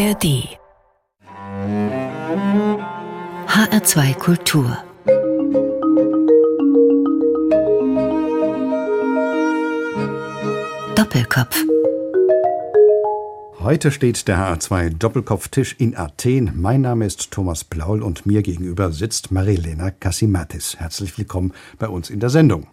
ARD HR2 Kultur Doppelkopf Heute steht der HR2 Doppelkopftisch in Athen. Mein Name ist Thomas Blaul und mir gegenüber sitzt Marilena Kassimatis. Herzlich willkommen bei uns in der Sendung.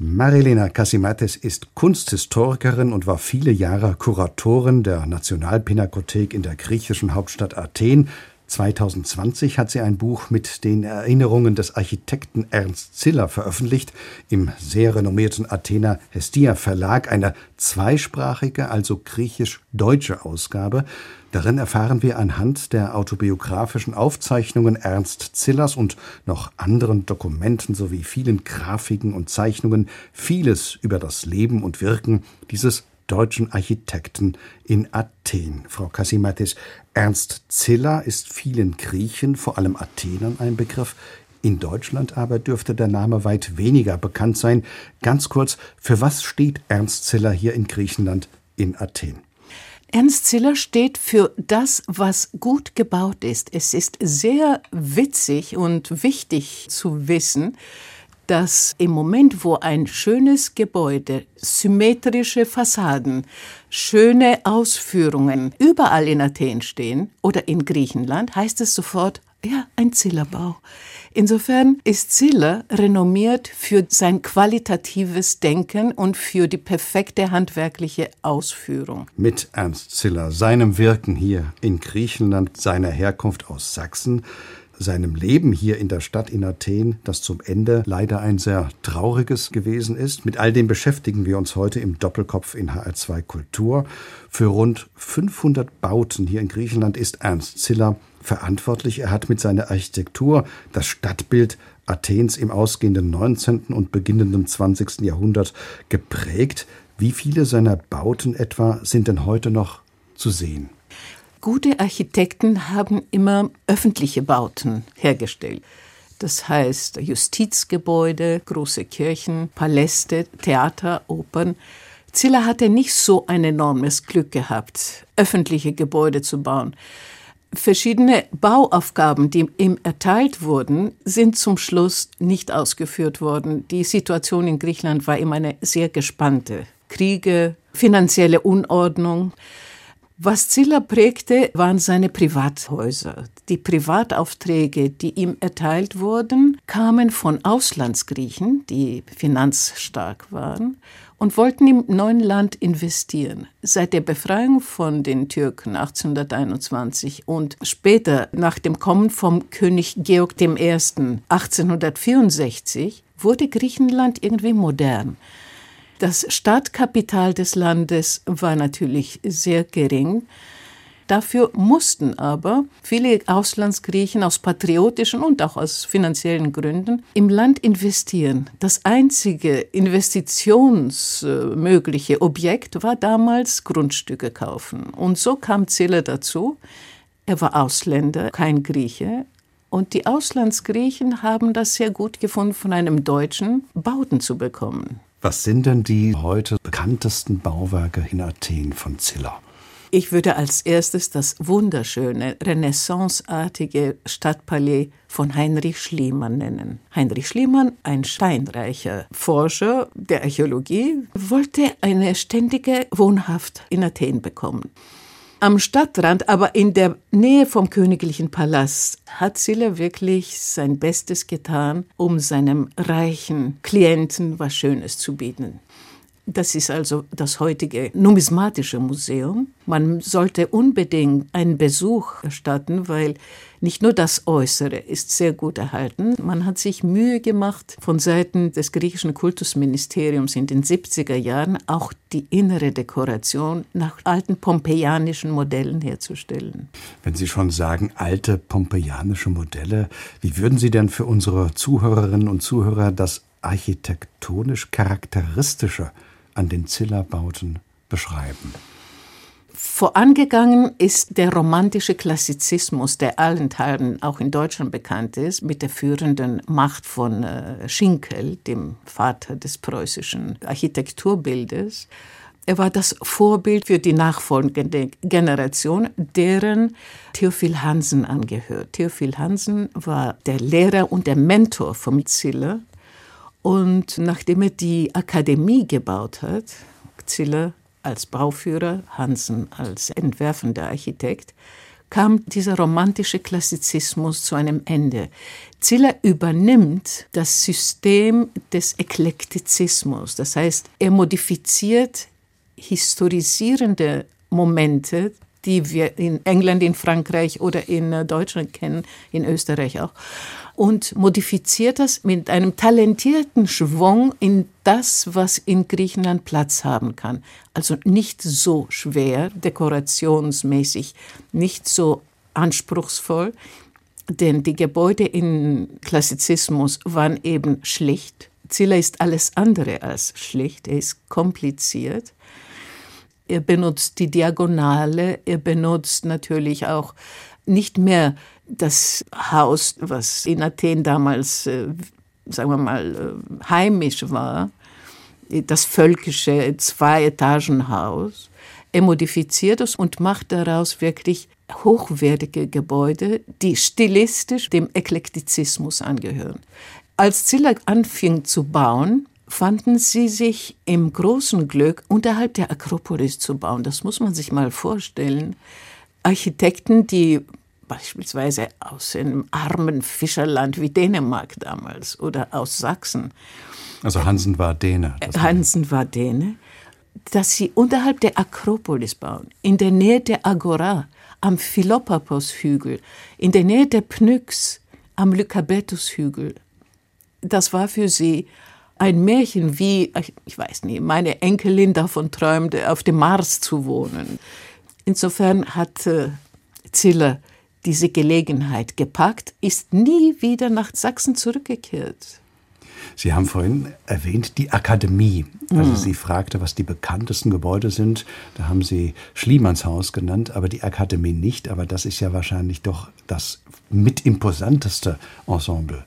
Marilena Kassimatis ist Kunsthistorikerin und war viele Jahre Kuratorin der Nationalpinakothek in der griechischen Hauptstadt Athen. 2020 hat sie ein Buch mit den Erinnerungen des Architekten Ernst Ziller veröffentlicht, im sehr renommierten Athener Hestia Verlag, eine zweisprachige, also griechisch-deutsche Ausgabe. Darin erfahren wir anhand der autobiografischen Aufzeichnungen Ernst Zillers und noch anderen Dokumenten sowie vielen Grafiken und Zeichnungen vieles über das Leben und Wirken dieses deutschen Architekten in Athen. Frau Kasimatis, Ernst Ziller ist vielen Griechen, vor allem Athenern, ein Begriff. In Deutschland aber dürfte der Name weit weniger bekannt sein. Ganz kurz, für was steht Ernst Ziller hier in Griechenland in Athen? Ernst Ziller steht für das, was gut gebaut ist. Es ist sehr witzig und wichtig zu wissen, dass im Moment, wo ein schönes Gebäude, symmetrische Fassaden, schöne Ausführungen überall in Athen stehen oder in Griechenland, heißt es sofort, ja, ein Zillerbau. Insofern ist Ziller renommiert für sein qualitatives Denken und für die perfekte handwerkliche Ausführung. Mit Ernst Ziller, seinem Wirken hier in Griechenland, seiner Herkunft aus Sachsen, seinem Leben hier in der Stadt in Athen, das zum Ende leider ein sehr trauriges gewesen ist. Mit all dem beschäftigen wir uns heute im Doppelkopf in HR2 Kultur. Für rund 500 Bauten hier in Griechenland ist Ernst Ziller verantwortlich. Er hat mit seiner Architektur das Stadtbild Athens im ausgehenden 19. und beginnenden 20. Jahrhundert geprägt. Wie viele seiner Bauten etwa sind denn heute noch zu sehen? Gute Architekten haben immer öffentliche Bauten hergestellt. Das heißt Justizgebäude, große Kirchen, Paläste, Theater, Opern. Ziller hatte nicht so ein enormes Glück gehabt, öffentliche Gebäude zu bauen. Verschiedene Bauaufgaben, die ihm erteilt wurden, sind zum Schluss nicht ausgeführt worden. Die Situation in Griechenland war immer eine sehr gespannte. Kriege, finanzielle Unordnung. Was Ziller prägte, waren seine Privathäuser. Die Privataufträge, die ihm erteilt wurden, kamen von Auslandsgriechen, die finanzstark waren und wollten im neuen Land investieren. Seit der Befreiung von den Türken 1821 und später nach dem Kommen vom König Georg I. 1864 wurde Griechenland irgendwie modern. Das Startkapital des Landes war natürlich sehr gering. Dafür mussten aber viele Auslandsgriechen aus patriotischen und auch aus finanziellen Gründen im Land investieren. Das einzige investitionsmögliche Objekt war damals Grundstücke kaufen. Und so kam Ziller dazu. Er war Ausländer, kein Grieche. Und die Auslandsgriechen haben das sehr gut gefunden, von einem Deutschen Bauten zu bekommen. Was sind denn die heute bekanntesten Bauwerke in Athen von Ziller? Ich würde als erstes das wunderschöne, renaissanceartige Stadtpalais von Heinrich Schliemann nennen. Heinrich Schliemann, ein steinreicher Forscher der Archäologie, wollte eine ständige Wohnhaft in Athen bekommen. Am Stadtrand, aber in der Nähe vom königlichen Palast, hat Silla wirklich sein Bestes getan, um seinem reichen Klienten was Schönes zu bieten. Das ist also das heutige Numismatische Museum. Man sollte unbedingt einen Besuch erstatten, weil nicht nur das Äußere ist sehr gut erhalten. Man hat sich Mühe gemacht, von Seiten des griechischen Kultusministeriums in den 70er Jahren auch die innere Dekoration nach alten pompeianischen Modellen herzustellen. Wenn Sie schon sagen, alte pompeianische Modelle, wie würden Sie denn für unsere Zuhörerinnen und Zuhörer das architektonisch charakteristische an den Zillerbauten beschreiben? Vorangegangen ist der romantische Klassizismus, der allenthalben auch in Deutschland bekannt ist, mit der führenden Macht von äh, Schinkel, dem Vater des preußischen Architekturbildes. Er war das Vorbild für die nachfolgende Generation, deren Theophil Hansen angehört. Theophil Hansen war der Lehrer und der Mentor von Ziller. Und nachdem er die Akademie gebaut hat, Ziller als Bauführer, Hansen als entwerfender Architekt, kam dieser romantische Klassizismus zu einem Ende. Ziller übernimmt das System des Eklektizismus, das heißt, er modifiziert historisierende Momente, die wir in England, in Frankreich oder in äh, Deutschland kennen, in Österreich auch, und modifiziert das mit einem talentierten Schwung in das, was in Griechenland Platz haben kann. Also nicht so schwer, dekorationsmäßig, nicht so anspruchsvoll, denn die Gebäude im Klassizismus waren eben schlicht. Ziller ist alles andere als schlicht, er ist kompliziert. Er benutzt die Diagonale, er benutzt natürlich auch nicht mehr das Haus, was in Athen damals, äh, sagen wir mal, äh, heimisch war, das völkische Zwei-Etagen-Haus. Er modifiziert es und macht daraus wirklich hochwertige Gebäude, die stilistisch dem Eklektizismus angehören. Als Ziller anfing zu bauen, fanden sie sich im großen Glück, unterhalb der Akropolis zu bauen. Das muss man sich mal vorstellen. Architekten, die beispielsweise aus einem armen Fischerland wie Dänemark damals oder aus Sachsen. Also Hansen war Däne. Hansen war Däne. Dass sie unterhalb der Akropolis bauen, in der Nähe der Agora, am Philopaphos-Hügel, in der Nähe der Pnyx, am Lykabetus-Hügel. Das war für sie ein Märchen, wie, ich weiß nicht, meine Enkelin davon träumte, auf dem Mars zu wohnen. Insofern hat Ziller diese Gelegenheit gepackt, ist nie wieder nach Sachsen zurückgekehrt. Sie haben vorhin erwähnt die Akademie. Also mhm. sie fragte, was die bekanntesten Gebäude sind. Da haben Sie Schliemannshaus genannt, aber die Akademie nicht. Aber das ist ja wahrscheinlich doch das mitimposanteste Ensemble.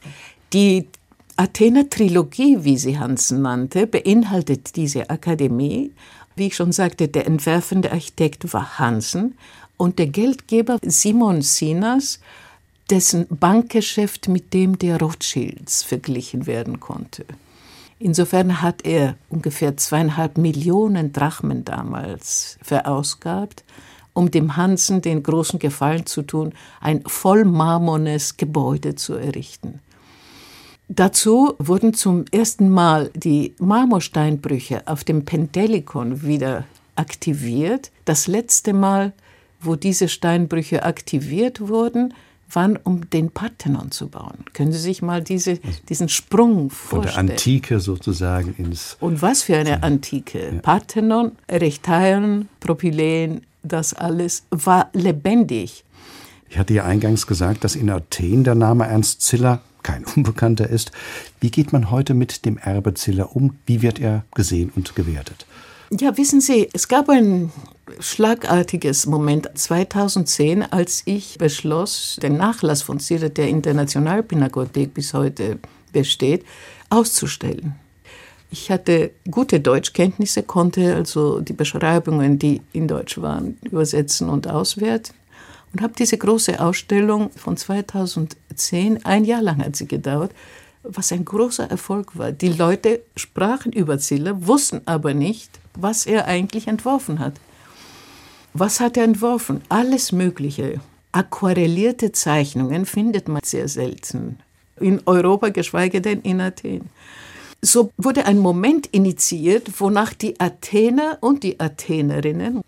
Die Athener Trilogie, wie sie Hansen nannte, beinhaltet diese Akademie. Wie ich schon sagte, der entwerfende Architekt war Hansen und der Geldgeber Simon Sinas, dessen Bankgeschäft mit dem der Rothschilds verglichen werden konnte. Insofern hat er ungefähr zweieinhalb Millionen Drachmen damals verausgabt, um dem Hansen den großen Gefallen zu tun, ein vollmarmornes Gebäude zu errichten. Dazu wurden zum ersten Mal die Marmorsteinbrüche auf dem Pentelikon wieder aktiviert. Das letzte Mal wo diese Steinbrüche aktiviert wurden, waren, um den Parthenon zu bauen. Können Sie sich mal diese, diesen Sprung vorstellen? Von der Antike sozusagen ins... Und was für eine Antike. Ja. Parthenon, Erechtaion, Propyläen, das alles war lebendig. Ich hatte ja eingangs gesagt, dass in Athen der Name Ernst Ziller kein Unbekannter ist. Wie geht man heute mit dem Erbe Ziller um? Wie wird er gesehen und gewertet? Ja, wissen Sie, es gab ein schlagartiges Moment 2010, als ich beschloss, den Nachlass von Ziller, der in der Nationalpinakothek bis heute besteht, auszustellen. Ich hatte gute Deutschkenntnisse, konnte also die Beschreibungen, die in Deutsch waren, übersetzen und auswerten und habe diese große Ausstellung von 2010, ein Jahr lang hat sie gedauert, was ein großer Erfolg war. Die Leute sprachen über Ziller, wussten aber nicht, was er eigentlich entworfen hat. Was hat er entworfen? Alles Mögliche. Aquarellierte Zeichnungen findet man sehr selten. In Europa, geschweige denn in Athen. So wurde ein Moment initiiert, wonach die Athener und die Athenerinnen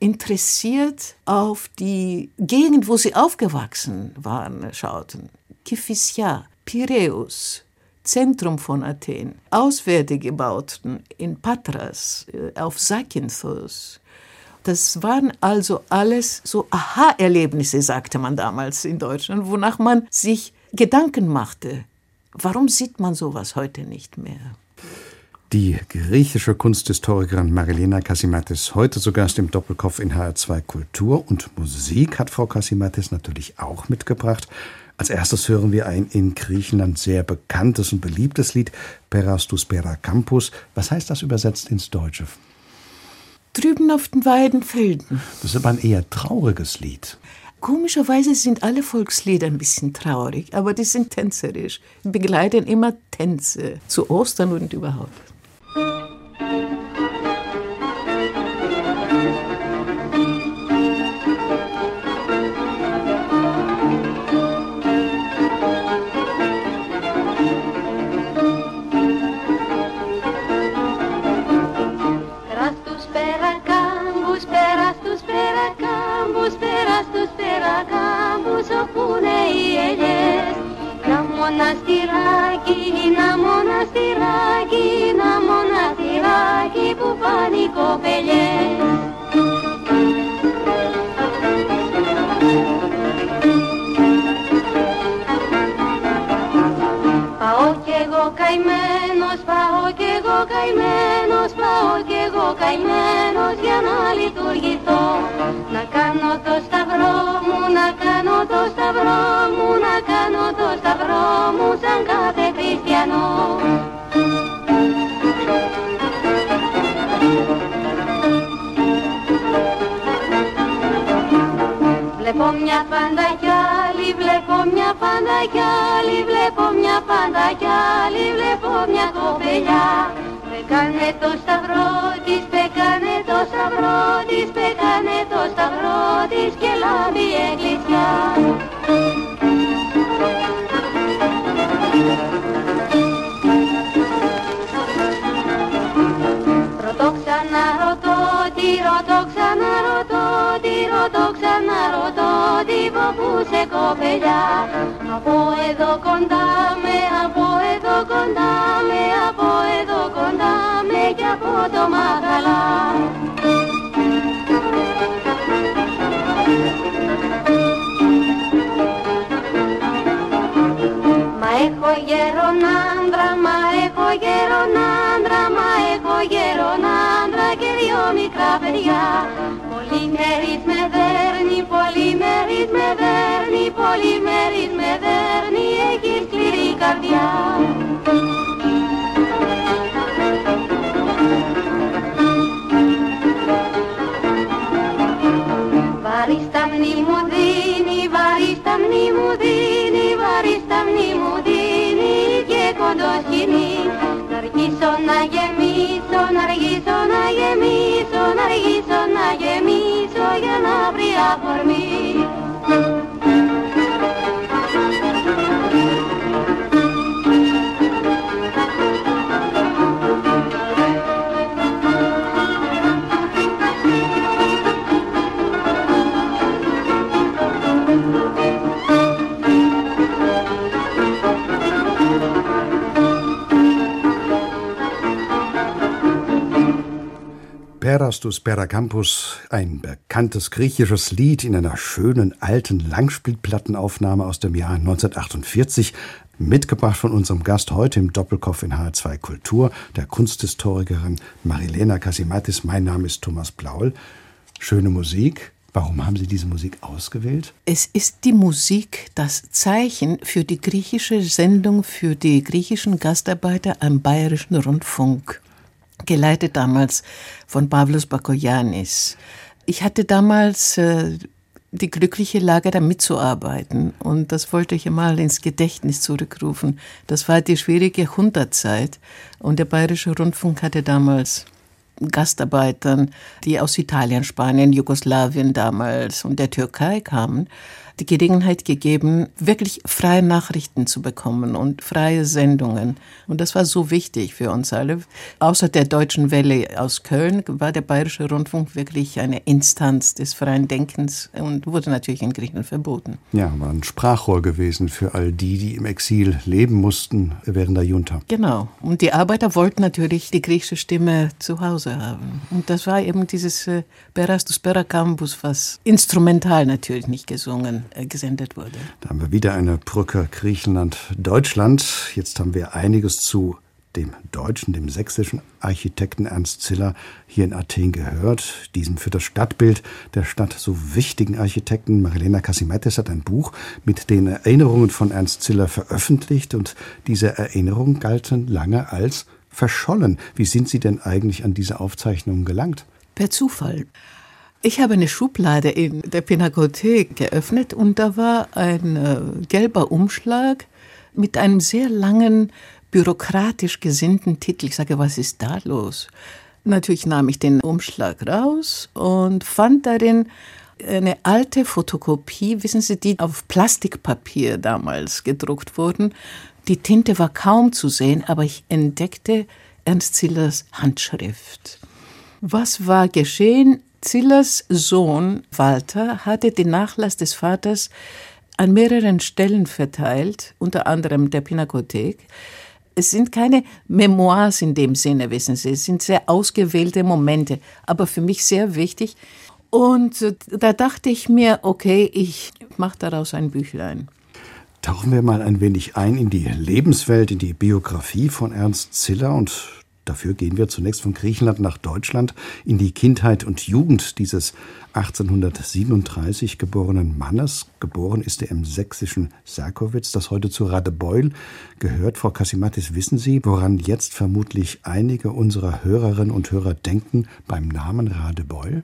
interessiert auf die Gegend, wo sie aufgewachsen waren, schauten. Kifissia, Piräus, Zentrum von Athen, auswärtige Bauten in Patras, äh, auf Zakynthos. Das waren also alles so Aha-Erlebnisse, sagte man damals in Deutschland, wonach man sich Gedanken machte. Warum sieht man sowas heute nicht mehr? Die griechische Kunsthistorikerin Marilena Kasimatis, heute zu Gast im Doppelkopf in HR2 Kultur und Musik hat Frau Kasimatis natürlich auch mitgebracht. Als erstes hören wir ein in Griechenland sehr bekanntes und beliebtes Lied, Perastus Pera Campus. Was heißt das übersetzt ins Deutsche? Weiden auf den Weidenfelden. Das ist aber ein eher trauriges Lied. Komischerweise sind alle Volkslieder ein bisschen traurig, aber die sind tänzerisch, begleiten immer Tänze zu Ostern und überhaupt. Μοναστηράκι, ένα μοναστηράκι, ένα μοναστηράκι που πάνε οι κοπελιές. Πάω κι εγώ καημένος, πάω κι εγώ καημένος, πάω κι εγώ καημένος για να λειτουργηθώ. Να κάνω το σταυρό μου, να κάνω το σταυρό μου, να κάνω το σταυρό μου σαν κάθε χριστιανό. Βλέπω μια πάντα κι άλλη, βλέπω μια πάντα κι άλλη, βλέπω μια πάντα κι άλλη, βλέπω μια κοπελιά. Πεκάνε το σταυρό της, πεκάνε το σταυρό της, πεκάνε το σταυρό της και λάβει η που σε κοπελιά. Από εδώ κοντά με, από εδώ κοντά με, από εδώ κοντά με και από το μαγαλά. Μα έχω γέρον άντρα, μα έχω γέρον άντρα, μα έχω γέρον άντρα και δυο μικρά παιδιά. Πολύ μέρης με δέρνει, πολύ μέρης με δέρνει, πολύ μέρης με δέρνει, έχει σκληρή καρδιά. Βάρη στα μνή μου δίνει, βάρη στα μνή μου δίνει, βάρη στα μνή μου δίνει και κοντό σκηνή. Να αργήσω να γεμίσω, να αργήσω να γεμίσω, να αργήσω να γεμίσω για por mí. Erastus Perakampus, ein bekanntes griechisches Lied in einer schönen alten Langspielplattenaufnahme aus dem Jahr 1948, mitgebracht von unserem Gast heute im Doppelkopf in H2 Kultur, der Kunsthistorikerin Marilena Kasimatis. Mein Name ist Thomas Blaul. Schöne Musik. Warum haben Sie diese Musik ausgewählt? Es ist die Musik das Zeichen für die griechische Sendung für die griechischen Gastarbeiter am Bayerischen Rundfunk geleitet damals von Pavlos Bakoyanis. Ich hatte damals äh, die glückliche Lage, da mitzuarbeiten und das wollte ich mal ins Gedächtnis zurückrufen. Das war die schwierige Jahrhundertzeit und der Bayerische Rundfunk hatte damals Gastarbeitern, die aus Italien, Spanien, Jugoslawien damals und der Türkei kamen, die Gelegenheit gegeben, wirklich freie Nachrichten zu bekommen und freie Sendungen. Und das war so wichtig für uns alle. Außer der Deutschen Welle aus Köln war der Bayerische Rundfunk wirklich eine Instanz des freien Denkens und wurde natürlich in Griechenland verboten. Ja, war ein Sprachrohr gewesen für all die, die im Exil leben mussten während der Junta. Genau. Und die Arbeiter wollten natürlich die griechische Stimme zu Hause haben. Und das war eben dieses äh, Berastus Peracambus, was instrumental natürlich nicht gesungen gesendet wurde. Da haben wir wieder eine Brücke Griechenland-Deutschland. Jetzt haben wir einiges zu dem deutschen, dem sächsischen Architekten Ernst Ziller hier in Athen gehört, diesem für das Stadtbild der Stadt so wichtigen Architekten. Marilena Kasimetis hat ein Buch mit den Erinnerungen von Ernst Ziller veröffentlicht und diese Erinnerungen galten lange als verschollen. Wie sind Sie denn eigentlich an diese Aufzeichnungen gelangt? Per Zufall. Ich habe eine Schublade in der Pinakothek geöffnet und da war ein äh, gelber Umschlag mit einem sehr langen, bürokratisch gesinnten Titel. Ich sage, was ist da los? Natürlich nahm ich den Umschlag raus und fand darin eine alte Fotokopie, wissen Sie, die auf Plastikpapier damals gedruckt wurden. Die Tinte war kaum zu sehen, aber ich entdeckte Ernst Zillers Handschrift. Was war geschehen? Zillers Sohn Walter hatte den Nachlass des Vaters an mehreren Stellen verteilt, unter anderem der Pinakothek. Es sind keine Memoirs in dem Sinne, wissen Sie, es sind sehr ausgewählte Momente, aber für mich sehr wichtig. Und äh, da dachte ich mir, okay, ich mache daraus ein Büchlein. Tauchen wir mal ein wenig ein in die Lebenswelt, in die Biografie von Ernst Ziller und Dafür gehen wir zunächst von Griechenland nach Deutschland in die Kindheit und Jugend dieses 1837 geborenen Mannes. Geboren ist er im sächsischen Serkowitz, das heute zu Radebeul gehört. Frau Kasimatis, wissen Sie, woran jetzt vermutlich einige unserer Hörerinnen und Hörer denken beim Namen Radebeul?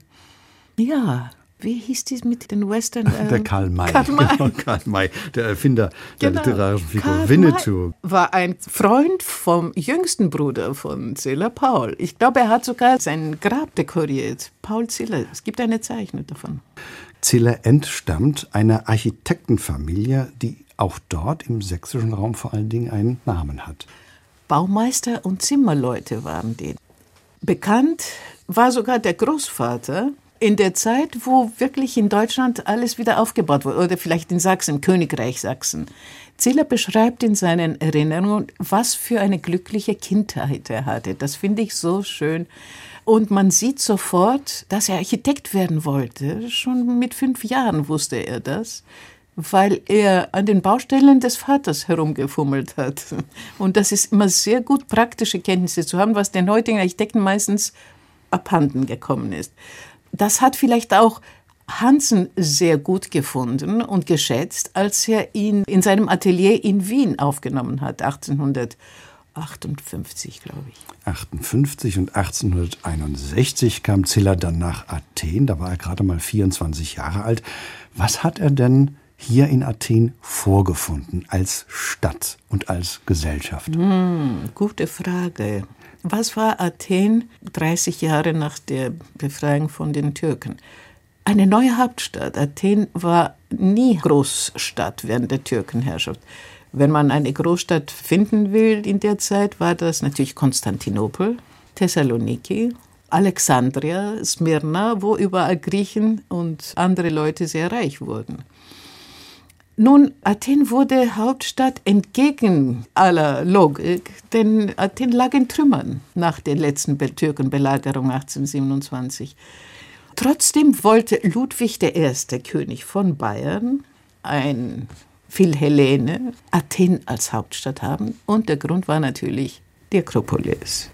Ja, wie hieß dies mit den Western? Ähm, der Karl May. Karl May. Genau, Karl May, der Erfinder der genau. literarischen Figur Karl Winnetou. May war ein Freund vom jüngsten Bruder von Ziller, Paul. Ich glaube, er hat sogar sein Grab dekoriert. Paul Ziller. Es gibt eine Zeichnung davon. Ziller entstammt einer Architektenfamilie, die auch dort im sächsischen Raum vor allen Dingen einen Namen hat. Baumeister und Zimmerleute waren die. Bekannt war sogar der Großvater in der Zeit, wo wirklich in Deutschland alles wieder aufgebaut wurde, oder vielleicht in Sachsen, Königreich Sachsen. Ziller beschreibt in seinen Erinnerungen, was für eine glückliche Kindheit er hatte. Das finde ich so schön. Und man sieht sofort, dass er Architekt werden wollte. Schon mit fünf Jahren wusste er das, weil er an den Baustellen des Vaters herumgefummelt hat. Und das ist immer sehr gut, praktische Kenntnisse zu haben, was den heutigen Architekten meistens abhanden gekommen ist. Das hat vielleicht auch Hansen sehr gut gefunden und geschätzt, als er ihn in seinem Atelier in Wien aufgenommen hat, 1858, glaube ich. 58 und 1861 kam Ziller dann nach Athen, da war er gerade mal 24 Jahre alt. Was hat er denn hier in Athen vorgefunden als Stadt und als Gesellschaft? Hm, gute Frage. Was war Athen 30 Jahre nach der Befreiung von den Türken? Eine neue Hauptstadt. Athen war nie Großstadt während der Türkenherrschaft. Wenn man eine Großstadt finden will in der Zeit, war das natürlich Konstantinopel, Thessaloniki, Alexandria, Smyrna, wo überall Griechen und andere Leute sehr reich wurden. Nun, Athen wurde Hauptstadt entgegen aller Logik, denn Athen lag in Trümmern nach der letzten Türkenbelagerung 1827. Trotzdem wollte Ludwig I., König von Bayern, ein Philhellene, Athen als Hauptstadt haben. Und der Grund war natürlich die Akropolis.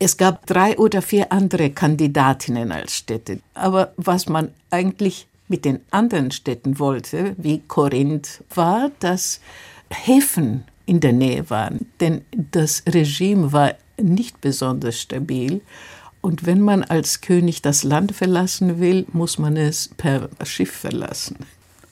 Es gab drei oder vier andere Kandidatinnen als Städte. Aber was man eigentlich mit den anderen Städten wollte, wie Korinth, war, dass Häfen in der Nähe waren. Denn das Regime war nicht besonders stabil. Und wenn man als König das Land verlassen will, muss man es per Schiff verlassen.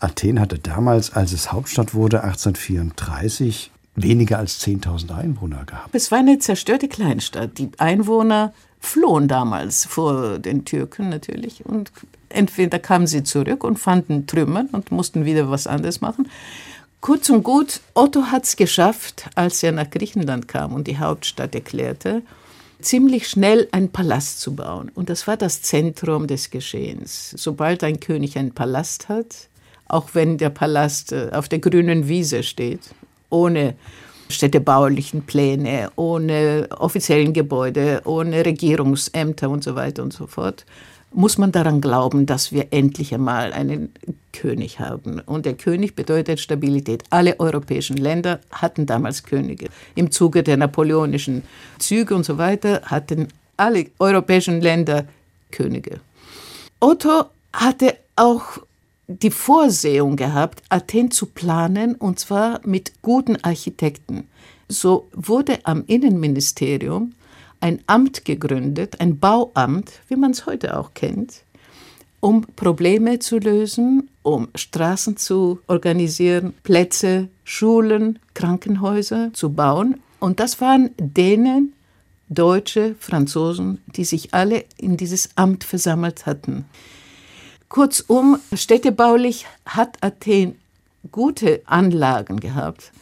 Athen hatte damals, als es Hauptstadt wurde, 1834, weniger als 10.000 Einwohner gehabt. Es war eine zerstörte Kleinstadt. Die Einwohner flohen damals vor den Türken natürlich und entweder kamen sie zurück und fanden Trümmer und mussten wieder was anderes machen. Kurz und gut, Otto hat es geschafft, als er nach Griechenland kam und die Hauptstadt erklärte, ziemlich schnell einen Palast zu bauen. Und das war das Zentrum des Geschehens. Sobald ein König einen Palast hat, auch wenn der Palast äh, auf der grünen Wiese steht, ohne städtebaulichen Pläne, ohne offiziellen Gebäude, ohne Regierungsämter und so weiter und so fort, muss man daran glauben, dass wir endlich einmal einen König haben. Und der König bedeutet Stabilität. Alle europäischen Länder hatten damals Könige. Im Zuge der napoleonischen Züge und so weiter hatten alle europäischen Länder Könige. Otto hatte auch die Vorsehung gehabt, Athen zu planen, und zwar mit guten Architekten. So wurde am Innenministerium ein Amt gegründet, ein Bauamt, wie man es heute auch kennt, um Probleme zu lösen, um Straßen zu organisieren, Plätze, Schulen, Krankenhäuser zu bauen. Und das waren Dänen, Deutsche, Franzosen, die sich alle in dieses Amt versammelt hatten. Kurzum, städtebaulich hat Athen gute Anlagen gehabt.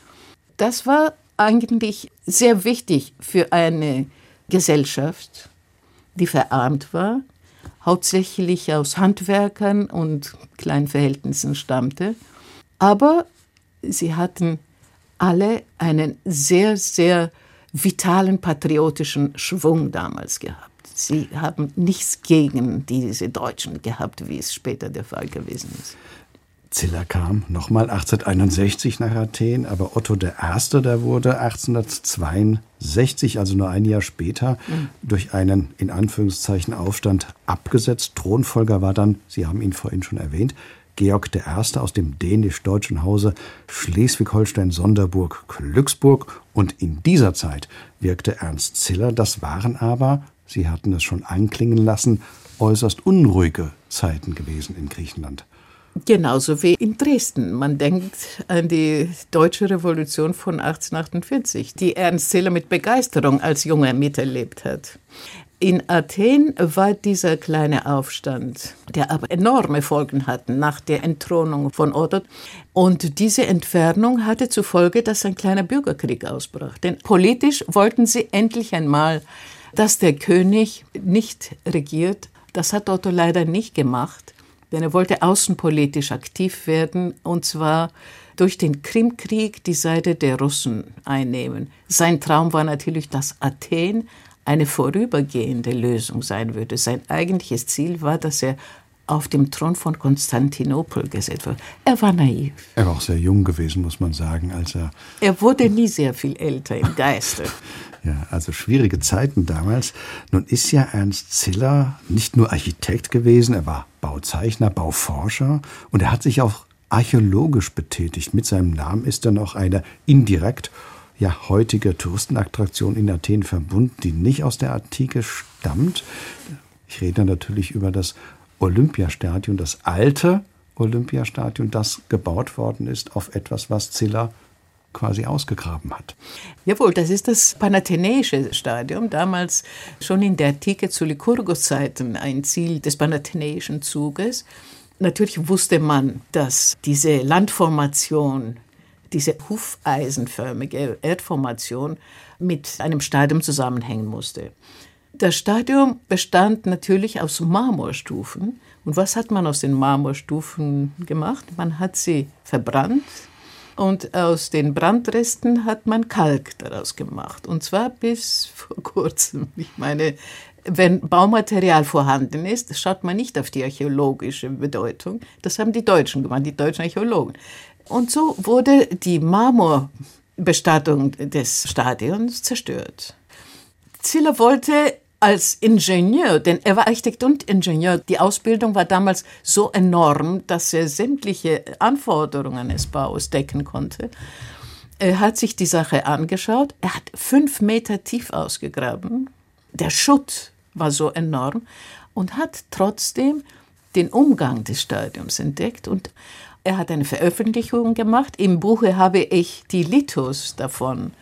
Das war eigentlich sehr wichtig für eine Gesellschaft, die verarmt war, hauptsächlich aus Handwerkern und kleinen Verhältnissen stammte. Aber sie hatten alle einen sehr, sehr vitalen patriotischen Schwung damals gehabt. Sie haben nichts gegen diese Deutschen gehabt, wie es später der Fall gewesen ist. Ziller kam nochmal 1861 nach Athen, aber Otto I., der wurde 1862, also nur ein Jahr später, mhm. durch einen in Anführungszeichen Aufstand abgesetzt. Thronfolger war dann, Sie haben ihn vorhin schon erwähnt, Georg I. aus dem dänisch-deutschen Hause Schleswig-Holstein-Sonderburg-Glücksburg. Und in dieser Zeit wirkte Ernst Ziller. Das waren aber, Sie hatten es schon anklingen lassen, äußerst unruhige Zeiten gewesen in Griechenland. Genauso wie in Dresden. Man denkt an die deutsche Revolution von 1848, die Ernst Ziller mit Begeisterung als Junger miterlebt hat. In Athen war dieser kleine Aufstand, der aber enorme Folgen hatte nach der Entthronung von Otto. Und diese Entfernung hatte zur Folge, dass ein kleiner Bürgerkrieg ausbrach. Denn politisch wollten sie endlich einmal, dass der König nicht regiert. Das hat Otto leider nicht gemacht denn er wollte außenpolitisch aktiv werden und zwar durch den Krimkrieg die Seite der Russen einnehmen. Sein Traum war natürlich, dass Athen eine vorübergehende Lösung sein würde. Sein eigentliches Ziel war, dass er auf dem Thron von Konstantinopel gesetzt wurde. Er war naiv. Er war auch sehr jung gewesen, muss man sagen, als er. Er wurde nie sehr viel älter im Geiste. Ja, also schwierige Zeiten damals. Nun ist ja Ernst Ziller nicht nur Architekt gewesen, er war Bauzeichner, Bauforscher und er hat sich auch archäologisch betätigt. Mit seinem Namen ist er noch eine indirekt ja heutige Touristenattraktion in Athen verbunden, die nicht aus der Antike stammt. Ich rede natürlich über das Olympiastadion, das alte Olympiastadion, das gebaut worden ist auf etwas, was Ziller quasi ausgegraben hat. Jawohl, das ist das Panathenäische Stadion, damals schon in der Antike zu Lykurgos-Zeiten ein Ziel des Panathenäischen Zuges. Natürlich wusste man, dass diese Landformation, diese hufeisenförmige Erdformation mit einem Stadion zusammenhängen musste. Das Stadion bestand natürlich aus Marmorstufen. Und was hat man aus den Marmorstufen gemacht? Man hat sie verbrannt, und aus den Brandresten hat man Kalk daraus gemacht. Und zwar bis vor kurzem. Ich meine, wenn Baumaterial vorhanden ist, schaut man nicht auf die archäologische Bedeutung. Das haben die Deutschen gemacht, die deutschen Archäologen. Und so wurde die Marmorbestattung des Stadions zerstört. Ziller wollte als Ingenieur, denn er war Architekt und Ingenieur. Die Ausbildung war damals so enorm, dass er sämtliche Anforderungen des Baus decken konnte. Er hat sich die Sache angeschaut. Er hat fünf Meter tief ausgegraben. Der Schutt war so enorm und hat trotzdem den Umgang des Stadiums entdeckt und er hat eine Veröffentlichung gemacht. Im Buche habe ich die Lithos davon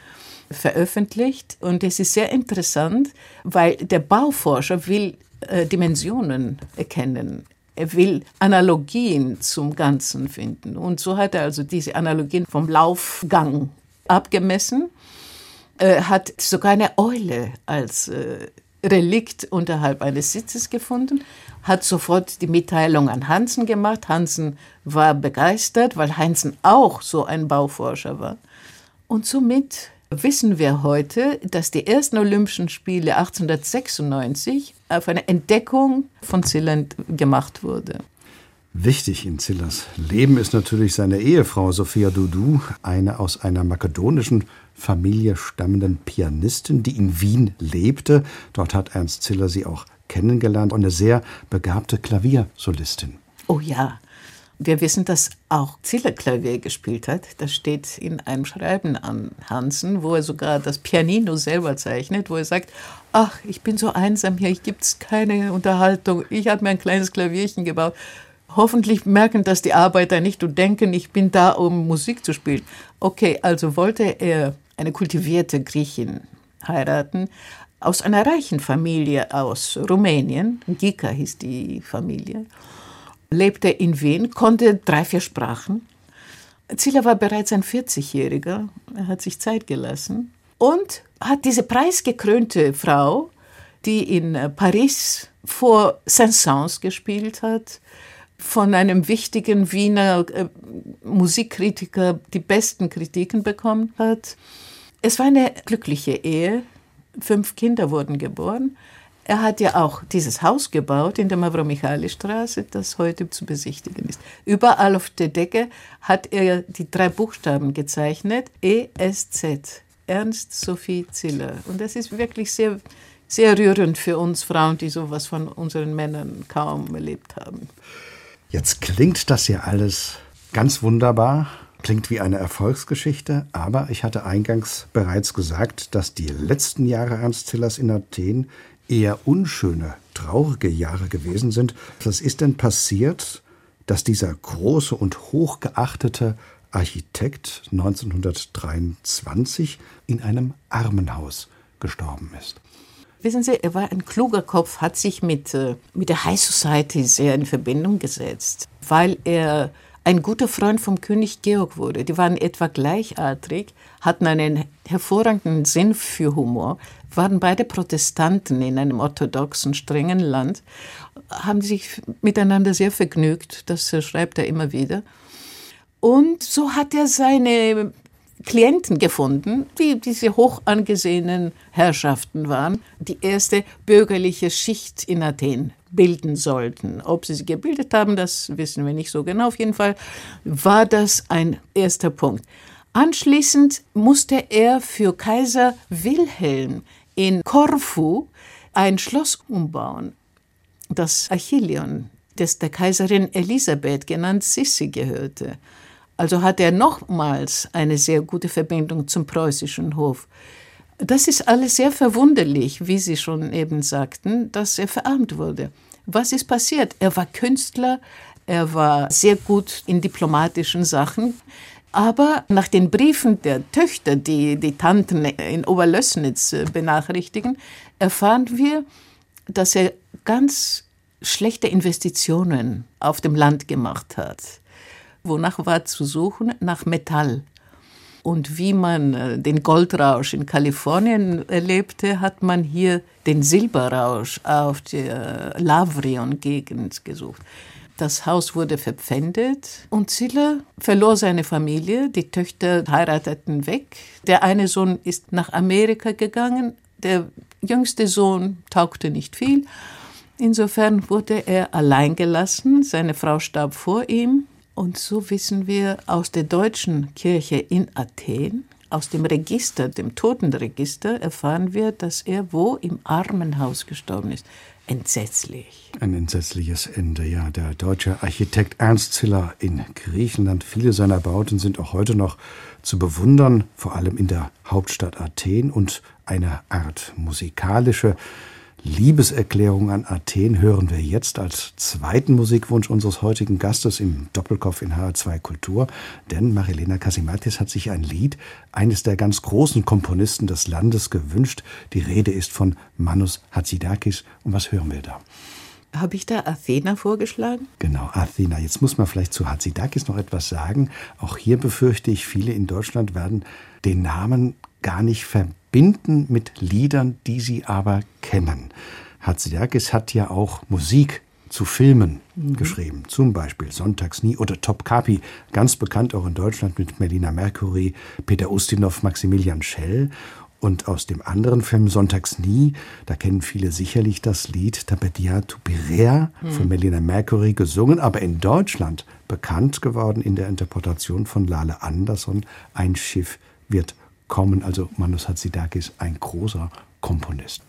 veröffentlicht und es ist sehr interessant, weil der Bauforscher will äh, Dimensionen erkennen. Er will Analogien zum Ganzen finden. Und so hat er also diese Analogien vom Laufgang abgemessen, äh, hat sogar eine Eule als äh, Relikt unterhalb eines Sitzes gefunden, hat sofort die Mitteilung an Hansen gemacht. Hansen war begeistert, weil Hansen auch so ein Bauforscher war. Und somit wissen wir heute, dass die ersten Olympischen Spiele 1896 auf eine Entdeckung von Ziller gemacht wurde. Wichtig in Zillers Leben ist natürlich seine Ehefrau Sophia Dudu, eine aus einer makedonischen Familie stammenden Pianistin, die in Wien lebte. Dort hat Ernst Ziller sie auch kennengelernt und eine sehr begabte Klaviersolistin. Oh ja, Wir wissen, dass auch Ziller Klavier gespielt hat. Das steht in einem Schreiben an Hansen, wo er sogar das Pianino selber zeichnet, wo er sagt, ach, ich bin so einsam hier, hier gibt es keine Unterhaltung. Ich habe mir ein kleines Klavierchen gebaut. Hoffentlich merken das die Arbeiter nicht und denken, ich bin da, um Musik zu spielen. Okay, also wollte er eine kultivierte Griechin heiraten, aus einer reichen Familie aus Rumänien, Gika hieß die Familie lebte in Wien, konnte drei, vier Sprachen. Ziller war bereits ein 40-Jähriger, er hat sich Zeit gelassen und hat diese preisgekrönte Frau, die in Paris vor Saint-Saëns gespielt hat, von einem wichtigen Wiener äh, Musikkritiker die besten Kritiken bekommen hat. Es war eine glückliche Ehe, fünf Kinder wurden geboren. Er hat ja auch dieses Haus gebaut in der Mavromichali-Straße, das heute zu besichtigen ist. Überall auf der Decke hat er die drei Buchstaben gezeichnet: ESZ. Ernst Sophie Ziller. Und das ist wirklich sehr, sehr rührend für uns Frauen, die sowas von unseren Männern kaum erlebt haben. Jetzt klingt das ja alles ganz wunderbar, klingt wie eine Erfolgsgeschichte, aber ich hatte eingangs bereits gesagt, dass die letzten Jahre Ernst Zillers in Athen eher unschöne, traurige Jahre gewesen sind. Was ist denn passiert, dass dieser große und hochgeachtete Architekt 1923 in einem Armenhaus gestorben ist? Wissen Sie, er war ein kluger Kopf, hat sich mit, äh, mit der High Society sehr in Verbindung gesetzt, weil er ein guter Freund vom König Georg wurde. Die waren etwa gleichartig, hatten einen hervorragenden Sinn für Humor, waren beide Protestanten in einem orthodoxen, strengen Land, haben sich miteinander sehr vergnügt, das schreibt er immer wieder. Und so hat er seine Klienten gefunden, die diese hoch angesehenen Herrschaften waren, die erste bürgerliche Schicht in Athen bilden sollten. Ob sie sie gebildet haben, das wissen wir nicht so genau. Auf jeden Fall war das ein erster Punkt. Anschließend musste er für Kaiser Wilhelm in Korfu ein Schloss umbauen, das Achillion, das der Kaiserin Elisabeth, genannt Sissi, gehörte. Also hat er nochmals eine sehr gute Verbindung zum preußischen Hof. Das ist alles sehr verwunderlich, wie Sie schon eben sagten, dass er verarmt wurde. Was ist passiert? Er war Künstler, er war sehr gut in diplomatischen Sachen. Aber nach den Briefen der Töchter, die die Tanten in Oberlößnitz äh, benachrichtigen, erfahren wir, dass er ganz schlechte Investitionen auf dem Land gemacht hat. Wonach war zu suchen? Nach Metall. Und wie man äh, den Goldrausch in Kalifornien erlebte, hat man hier den Silberrausch auf der Lavrion-Gegend gesucht. Das Haus wurde verpfändet und Ziller verlor seine Familie. Die Töchter heirateten weg. Der eine Sohn ist nach Amerika gegangen. Der jüngste Sohn taugte nicht viel. Insofern wurde er allein gelassen. Seine Frau starb vor ihm. Und so wissen wir aus der deutschen Kirche in Athen, aus dem Register, dem Totenregister, erfahren wir, dass er wo im Armenhaus gestorben ist entsetzlich. Ein entsetzliches Ende, ja. Der deutsche Architekt Ernst Ziller in Griechenland. Viele seiner Bauten sind auch heute noch zu bewundern, vor allem in der Hauptstadt Athen. Und eine Art musikalische Liebeserklärung an Athen hören wir jetzt als zweiten Musikwunsch unseres heutigen Gastes im Doppelkopf in HR2 Kultur. Denn Marilena Kasimatis hat sich ein Lied eines der ganz großen Komponisten des Landes gewünscht. Die Rede ist von Manus Hatzidakis. Und was hören wir da? Habe ich da Athena vorgeschlagen? Genau, Athena. Jetzt muss man vielleicht zu Hatzidakis noch etwas sagen. Auch hier befürchte ich, viele in Deutschland werden den Namen gar nicht verbinden verbinden mit Liedern, die sie aber kennen. Hatzidakis hat ja auch Musik zu Filmen mhm. geschrieben, zum Beispiel Sonntags nie oder Top Kapi, ganz bekannt auch in Deutschland mit Melina Mercury, Peter Ustinov, Maximilian Schell. Und aus dem anderen Film Sonntags nie, da kennen viele sicherlich das Lied Tapetia tu Pirea mhm. von Melina Mercury gesungen, aber in Deutschland bekannt geworden in der Interpretation von Lale Andersson, Ein Schiff wird kommen. Also Manus Hatzidakis, ein großer Komponist.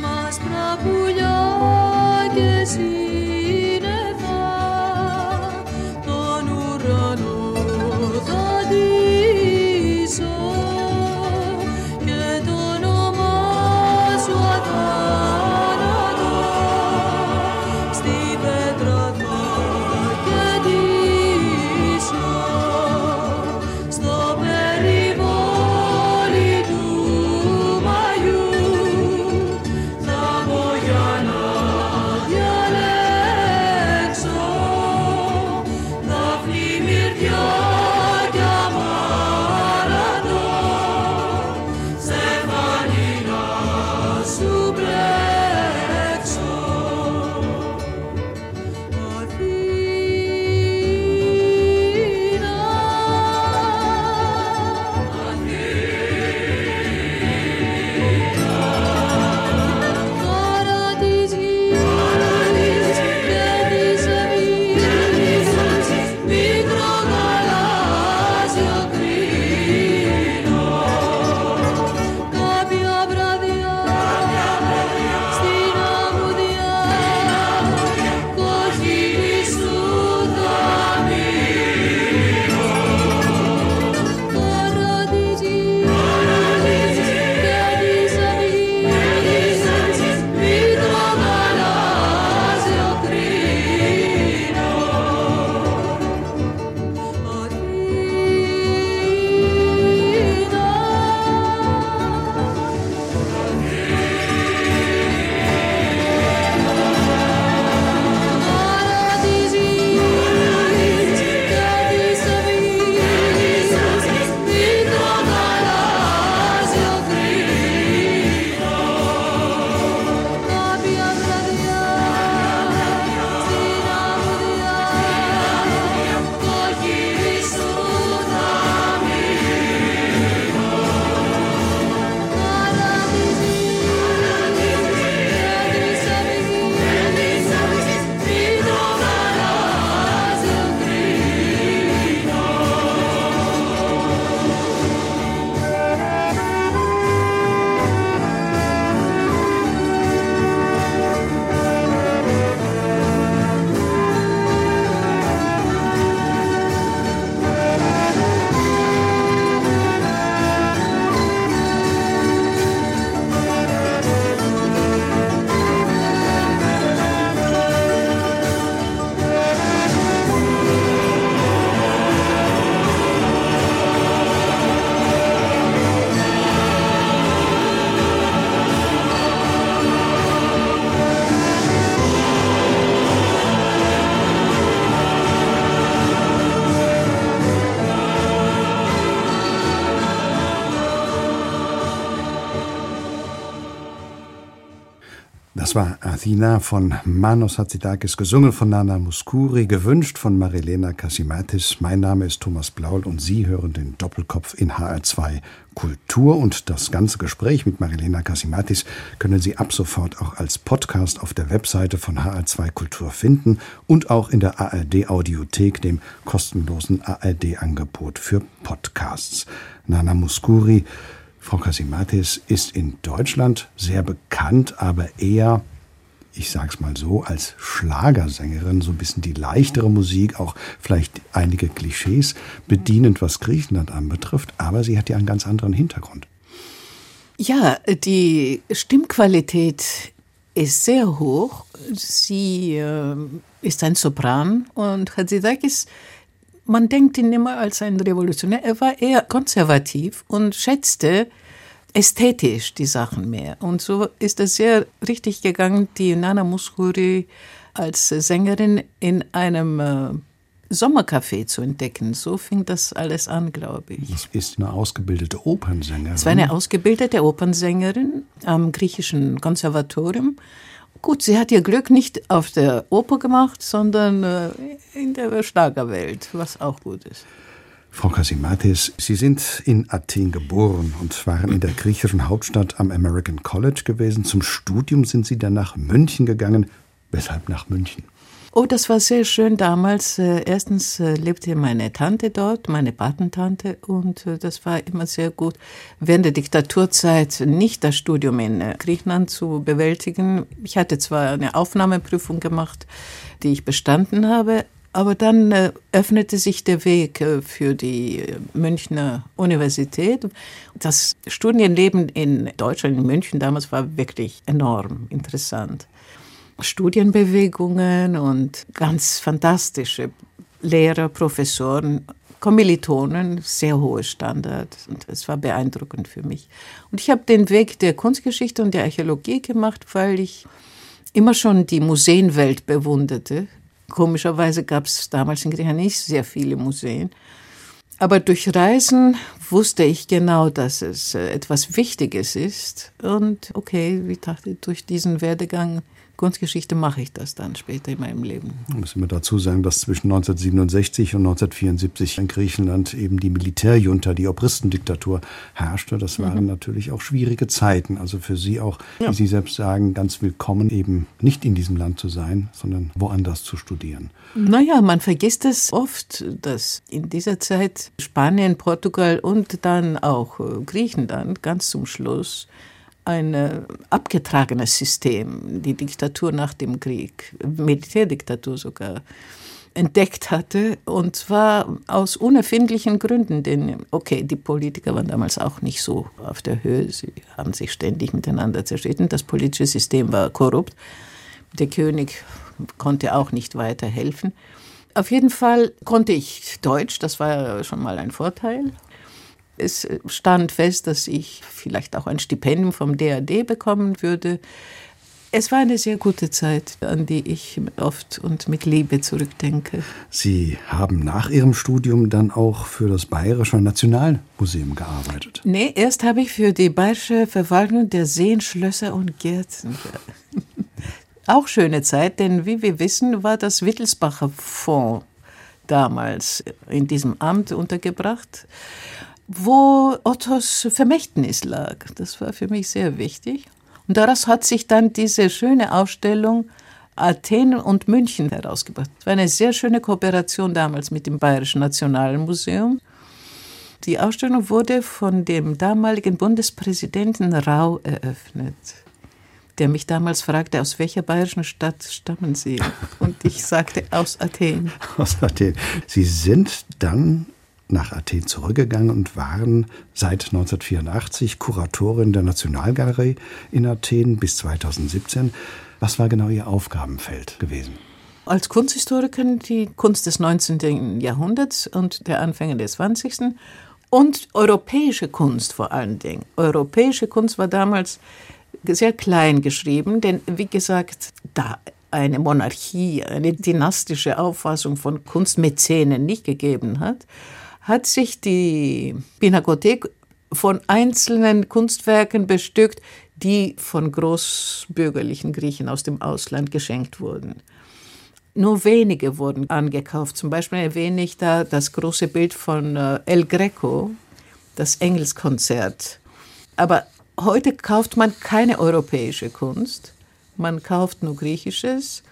Μας πραπουλιά και εσύ war Athena von Manos Hatzidakis, gesungen von Nana Muskuri, gewünscht von Marilena Kasimatis. Mein Name ist Thomas Blaul und Sie hören den Doppelkopf in HR2 Kultur. Und das ganze Gespräch mit Marilena Kasimatis können Sie ab sofort auch als Podcast auf der Webseite von HR2 Kultur finden und auch in der ARD Audiothek, dem kostenlosen ARD-Angebot für Podcasts. Nana Muskuri Frau Kasimatis ist in Deutschland sehr bekannt, aber eher, ich sag's mal so, als Schlagersängerin, so ein bisschen die leichtere Musik, auch vielleicht einige Klischees bedienend, was Griechenland anbetrifft, aber sie hat ja einen ganz anderen Hintergrund. Ja, die Stimmqualität ist sehr hoch. Sie äh, ist ein Sopran und Hatzidakis man denkt ihn immer als ein Revolutionär. Er war eher konservativ und schätzte ästhetisch die Sachen mehr. Und so ist es sehr richtig gegangen, die Nana Muskuri als Sängerin in einem äh, Sommercafé zu entdecken. So fing das alles an, glaube ich. Das ist eine ausgebildete Opernsängerin. Es war eine ausgebildete Opernsängerin am griechischen Konservatorium Gut, sie hat ihr Glück nicht auf der Oper gemacht, sondern äh, in der Schlagerwelt, was auch gut ist. Frau Kasimatis, Sie sind in Athen geboren und waren in der griechischen Hauptstadt am American College gewesen. Zum Studium sind Sie dann nach München gegangen. Weshalb nach München? Oh, das war sehr schön damals. Äh, erstens äh, lebte meine Tante dort, meine Patentante, und äh, das war immer sehr gut, während der Diktaturzeit nicht das Studium in Griechenland zu bewältigen. Ich hatte zwar eine Aufnahmeprüfung gemacht, die ich bestanden habe, aber dann öffnete sich der Weg für die Münchner Universität. Das Studienleben in Deutschland, in München damals, war wirklich enorm interessant. Studienbewegungen und ganz fantastische Lehrer, Professoren, Kommilitonen, sehr hohe Standards und es war beeindruckend für mich. Und ich habe den Weg der Kunstgeschichte und der Archäologie gemacht, weil ich immer schon die Museenwelt bewunderte. Komischerweise gab es damals in Griechenland nicht sehr viele Museen. Aber durch Reisen wusste ich genau, dass es äh, etwas Wichtiges ist. Und okay, ich dachte, durch diesen Werdegang Kunstgeschichte mache ich das dann später in meinem Leben. Müssen wir dazu sagen, dass zwischen 1967 und 1974 in Griechenland eben die Militärjunta, die Obristendiktatur herrschte. Das waren mhm. natürlich auch schwierige Zeiten. Also für Sie auch, ja. wie Sie selbst sagen, ganz willkommen, eben nicht in diesem Land zu sein, sondern woanders zu studieren. Naja, man vergisst es oft, dass in dieser Zeit Spanien, Portugal und dann auch äh, Griechenland ganz zum Schluss ein äh, abgetragenes System, die Diktatur nach dem Krieg, Militärdiktatur sogar, entdeckt hatte. Und zwar aus unerfindlichen Gründen. Denn, okay, die Politiker waren damals auch nicht so auf der Höhe. Sie haben sich ständig miteinander zerstritten. Das politische System war korrupt. Der König konnte auch nicht weiterhelfen. Auf jeden Fall konnte ich Deutsch, das war schon mal ein Vorteil. Es stand fest, dass ich vielleicht auch ein Stipendium vom DAD bekommen würde. Es war eine sehr gute Zeit, an die ich oft und mit Liebe zurückdenke. Sie haben nach Ihrem Studium dann auch für das Bayerische Nationalmuseum gearbeitet? Nee, erst habe ich für die Bayerische Verwaltung der Seen, Schlösser und Gärten. auch schöne Zeit, denn wie wir wissen, war das Wittelsbacher Fonds damals in diesem Amt untergebracht wo Ottos Vermächtnis lag. Das war für mich sehr wichtig. Und daraus hat sich dann diese schöne Ausstellung Athen und München herausgebracht. Es war eine sehr schöne Kooperation damals mit dem Bayerischen Nationalmuseum. Die Ausstellung wurde von dem damaligen Bundespräsidenten Rau eröffnet, der mich damals fragte, aus welcher bayerischen Stadt stammen Sie? Und ich sagte, aus Athen. Aus Athen. Sie sind dann nach Athen zurückgegangen und waren seit 1984 Kuratorin der Nationalgalerie in Athen bis 2017. Was war genau Ihr Aufgabenfeld gewesen? Als Kunsthistorikerin die Kunst des 19. Jahrhunderts und der Anfänge des 20. und europäische Kunst vor allen Dingen. Europäische Kunst war damals sehr klein geschrieben, denn wie gesagt, da eine Monarchie, eine dynastische Auffassung von Kunstmäzenen nicht gegeben hat, hat sich die Pinakothek von einzelnen Kunstwerken bestückt, die von großbürgerlichen Griechen aus dem Ausland geschenkt wurden. Nur wenige wurden angekauft. Zum Beispiel erwähne ich da das große Bild von äh, El Greco, das Engelskonzert. Aber heute kauft man keine europäische Kunst, man kauft nur griechisches.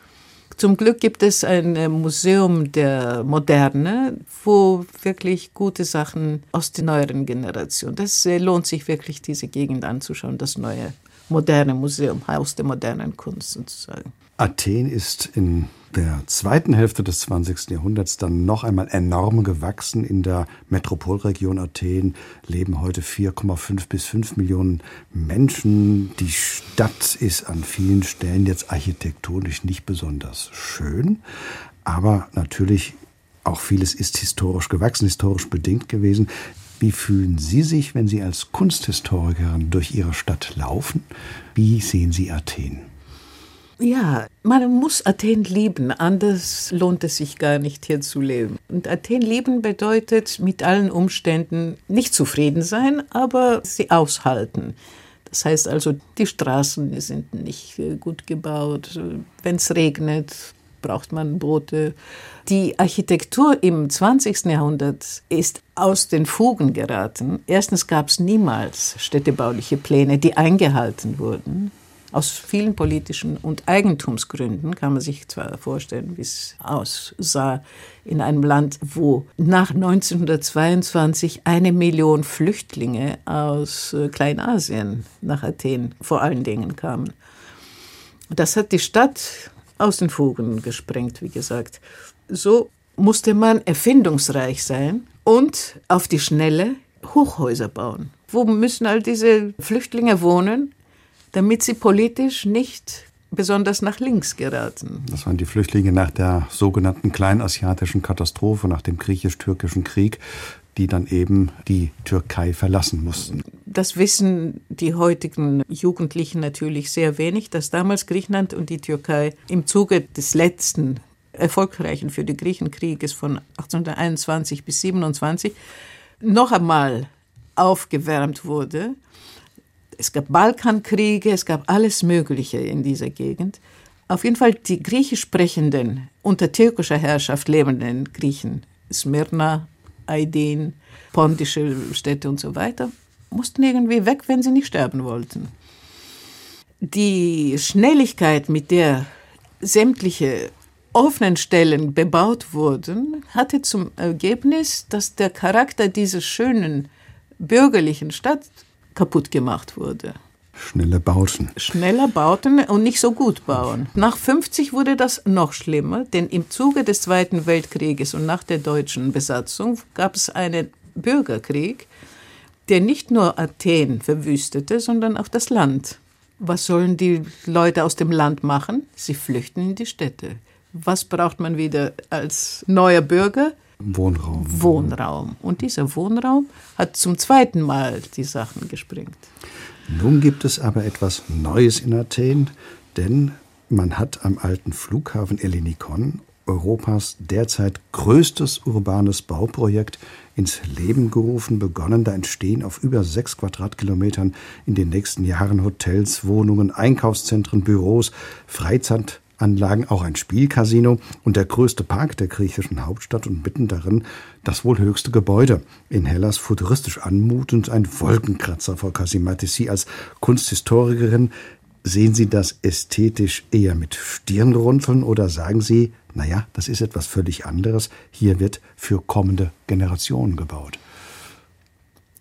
Zum Glück gibt es ein äh, Museum der Moderne, wo wirklich gute Sachen aus der neueren Generation. Das äh, lohnt sich wirklich, diese Gegend anzuschauen, das neue moderne Museum, Haus der modernen Kunst sozusagen. Athen ist in der zweiten Hälfte des 20. Jahrhunderts dann noch einmal enorm gewachsen. In der Metropolregion Athen leben heute 4,5 bis 5 Millionen Menschen. Die Stadt ist an vielen Stellen jetzt architektonisch nicht besonders schön, aber natürlich auch vieles ist historisch gewachsen, historisch bedingt gewesen. Wie fühlen Sie sich, wenn Sie als Kunsthistorikerin durch Ihre Stadt laufen? Wie sehen Sie Athen? Ja, man muss Athen lieben, anders lohnt es sich gar nicht hier zu leben. Und Athen lieben bedeutet mit allen Umständen nicht zufrieden sein, aber sie aushalten. Das heißt also, die Straßen sind nicht gut gebaut. Wenn es regnet, braucht man Boote. Die Architektur im 20. Jahrhundert ist aus den Fugen geraten. Erstens gab es niemals städtebauliche Pläne, die eingehalten wurden. Aus vielen politischen und Eigentumsgründen kann man sich zwar vorstellen, wie es aussah in einem Land, wo nach 1922 eine Million Flüchtlinge aus äh, Kleinasien nach Athen vor allen Dingen kamen. Das hat die Stadt aus den Fugen gesprengt, wie gesagt. So musste man erfindungsreich sein und auf die Schnelle Hochhäuser bauen. Wo müssen all diese Flüchtlinge wohnen? Damit sie politisch nicht besonders nach links geraten. Das waren die Flüchtlinge nach der sogenannten kleinasiatischen Katastrophe, nach dem griechisch-türkischen Krieg, die dann eben die Türkei verlassen mussten. Das wissen die heutigen Jugendlichen natürlich sehr wenig, dass damals Griechenland und die Türkei im Zuge des letzten erfolgreichen für die Griechen Krieges von 1821 bis 27 noch einmal aufgewärmt wurde es gab Balkankriege, es gab alles Mögliche in dieser Gegend. Auf jeden Fall die griechisch sprechenden, unter türkischer Herrschaft lebenden Griechen, Smyrna, Aydin, pontische Städte und so weiter, mussten irgendwie weg, wenn sie nicht sterben wollten. Die Schnelligkeit, mit der sämtliche offenen Stellen bebaut wurden, hatte zum Ergebnis, dass der Charakter dieser schönen bürgerlichen Stadt kaputt gemacht wurde. Schnelle Bauten. Schneller Bauten und nicht so gut bauen. Nach 50 wurde das noch schlimmer, denn im Zuge des Zweiten Weltkrieges und nach der deutschen Besatzung gab es einen Bürgerkrieg, der nicht nur Athen verwüstete, sondern auch das Land. Was sollen die Leute aus dem Land machen? Sie flüchten in die Städte. Was braucht man wieder als neuer Bürger? Wohnraum. Wohnraum. Und dieser Wohnraum hat zum zweiten Mal die Sachen gesprengt. Nun gibt es aber etwas Neues in Athen, denn man hat am alten Flughafen Ellinikon Europas derzeit größtes urbanes Bauprojekt ins Leben gerufen, begonnen. Da entstehen auf über sechs Quadratkilometern in den nächsten Jahren Hotels, Wohnungen, Einkaufszentren, Büros, Freizeit, Anlagen, auch ein Spielcasino und der größte Park der griechischen Hauptstadt und mitten darin das wohl höchste Gebäude. In Hellas futuristisch anmutend ein Wolkenkratzer, Frau Kasimatis. Sie als Kunsthistorikerin, sehen Sie das ästhetisch eher mit Stirnrunzeln oder sagen Sie, naja, das ist etwas völlig anderes, hier wird für kommende Generationen gebaut?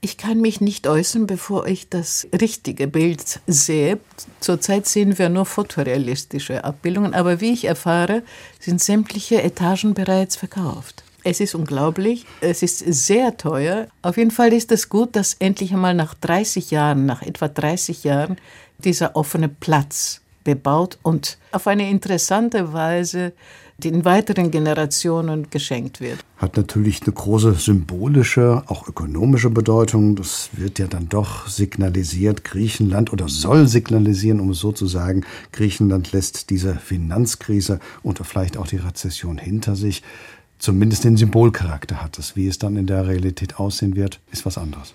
Ich kann mich nicht äußern, bevor ich das richtige Bild sehe. Zurzeit sehen wir nur fotorealistische Abbildungen, aber wie ich erfahre, sind sämtliche Etagen bereits verkauft. Es ist unglaublich, es ist sehr teuer. Auf jeden Fall ist es gut, dass endlich einmal nach 30 Jahren, nach etwa 30 Jahren, dieser offene Platz bebaut und auf eine interessante Weise den weiteren Generationen geschenkt wird. Hat natürlich eine große symbolische, auch ökonomische Bedeutung. Das wird ja dann doch signalisiert, Griechenland oder soll signalisieren, um es so zu sagen, Griechenland lässt diese Finanzkrise und vielleicht auch die Rezession hinter sich. Zumindest den Symbolcharakter hat es. Wie es dann in der Realität aussehen wird, ist was anderes.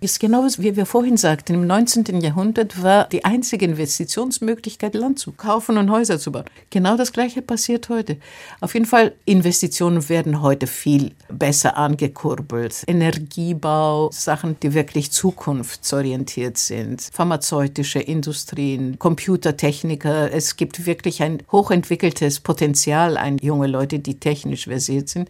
Ist genau wie wir vorhin sagten, im 19. Jahrhundert war die einzige Investitionsmöglichkeit, Land zu kaufen und Häuser zu bauen. Genau das Gleiche passiert heute. Auf jeden Fall, Investitionen werden heute viel besser angekurbelt. Energiebau, Sachen, die wirklich zukunftsorientiert sind, pharmazeutische Industrien, Computertechniker. Es gibt wirklich ein hochentwickeltes Potenzial an junge Leute, die technisch versiert sind.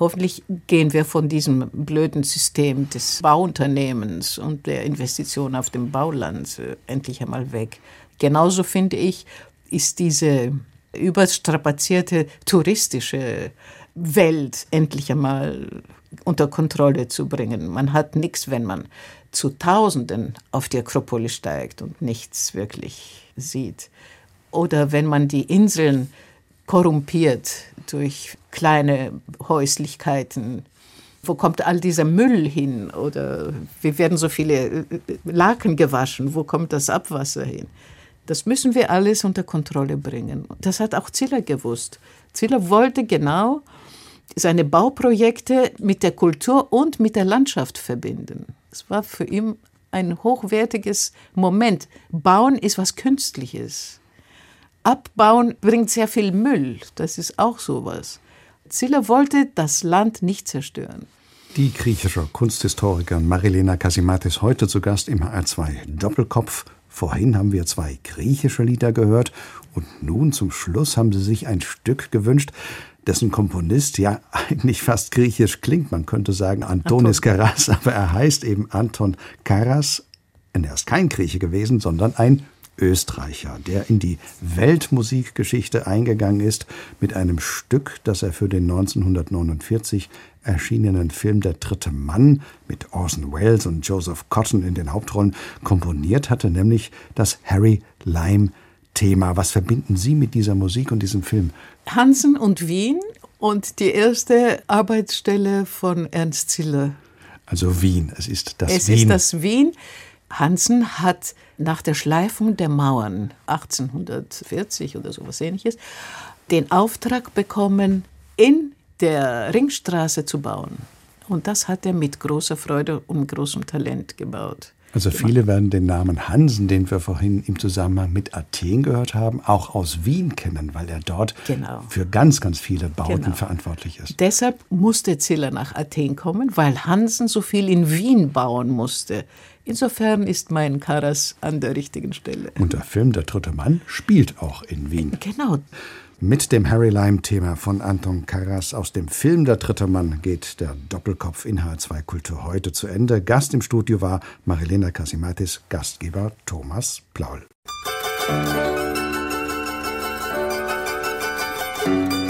Hoffentlich gehen wir von diesem blöden System des Bauunternehmens und der Investition auf dem Bauland äh, endlich einmal weg. Genauso finde ich, ist diese überstrapazierte touristische Welt endlich einmal unter Kontrolle zu bringen. Man hat nichts, wenn man zu Tausenden auf die Akropolis steigt und nichts wirklich sieht. Oder wenn man die Inseln korrumpiert durch kleine Häuslichkeiten. Wo kommt all dieser Müll hin? Oder wir werden so viele äh, Laken gewaschen. Wo kommt das Abwasser hin? Das müssen wir alles unter Kontrolle bringen. Das hat auch Ziller gewusst. Ziller wollte genau seine Bauprojekte mit der Kultur und mit der Landschaft verbinden. Es war für ihn ein hochwertiges Moment. Bauen ist was Künstliches. Abbauen bringt sehr viel Müll. Das ist auch sowas. Ziller wollte das Land nicht zerstören. Die griechische Kunsthistorikerin Marilena Kasimatis heute zu Gast im HR2 Doppelkopf. Vorhin haben wir zwei griechische Lieder gehört und nun zum Schluss haben sie sich ein Stück gewünscht, dessen Komponist ja eigentlich fast griechisch klingt. Man könnte sagen Antonis Anton. Karas, aber er heißt eben Anton Karas. Und er ist kein Grieche gewesen, sondern ein Österreicher, der in die Weltmusikgeschichte eingegangen ist mit einem Stück, das er für den 1949 erschienenen Film Der dritte Mann mit Orson Welles und Joseph Cotton in den Hauptrollen komponiert hatte, nämlich das Harry Lime Thema. Was verbinden Sie mit dieser Musik und diesem Film? Hansen und Wien und die erste Arbeitsstelle von Ernst Ziller. Also Wien, es ist das es Wien. Es ist das Wien. Hansen hat nach der Schleifung der Mauern 1840 oder sowas ähnliches den Auftrag bekommen, in der Ringstraße zu bauen. Und das hat er mit großer Freude und großem Talent gebaut. Also viele werden den Namen Hansen, den wir vorhin im Zusammenhang mit Athen gehört haben, auch aus Wien kennen, weil er dort genau. für ganz, ganz viele Bauten genau. verantwortlich ist. Deshalb musste Ziller nach Athen kommen, weil Hansen so viel in Wien bauen musste. Insofern ist mein Karas an der richtigen Stelle. Und der Film Der dritte Mann spielt auch in Wien. Genau. Mit dem Harry Lime-Thema von Anton Karas aus dem Film Der dritte Mann geht der Doppelkopf in H2 Kultur heute zu Ende. Gast im Studio war Marilena Kasimatis, Gastgeber Thomas Plaul. Mehr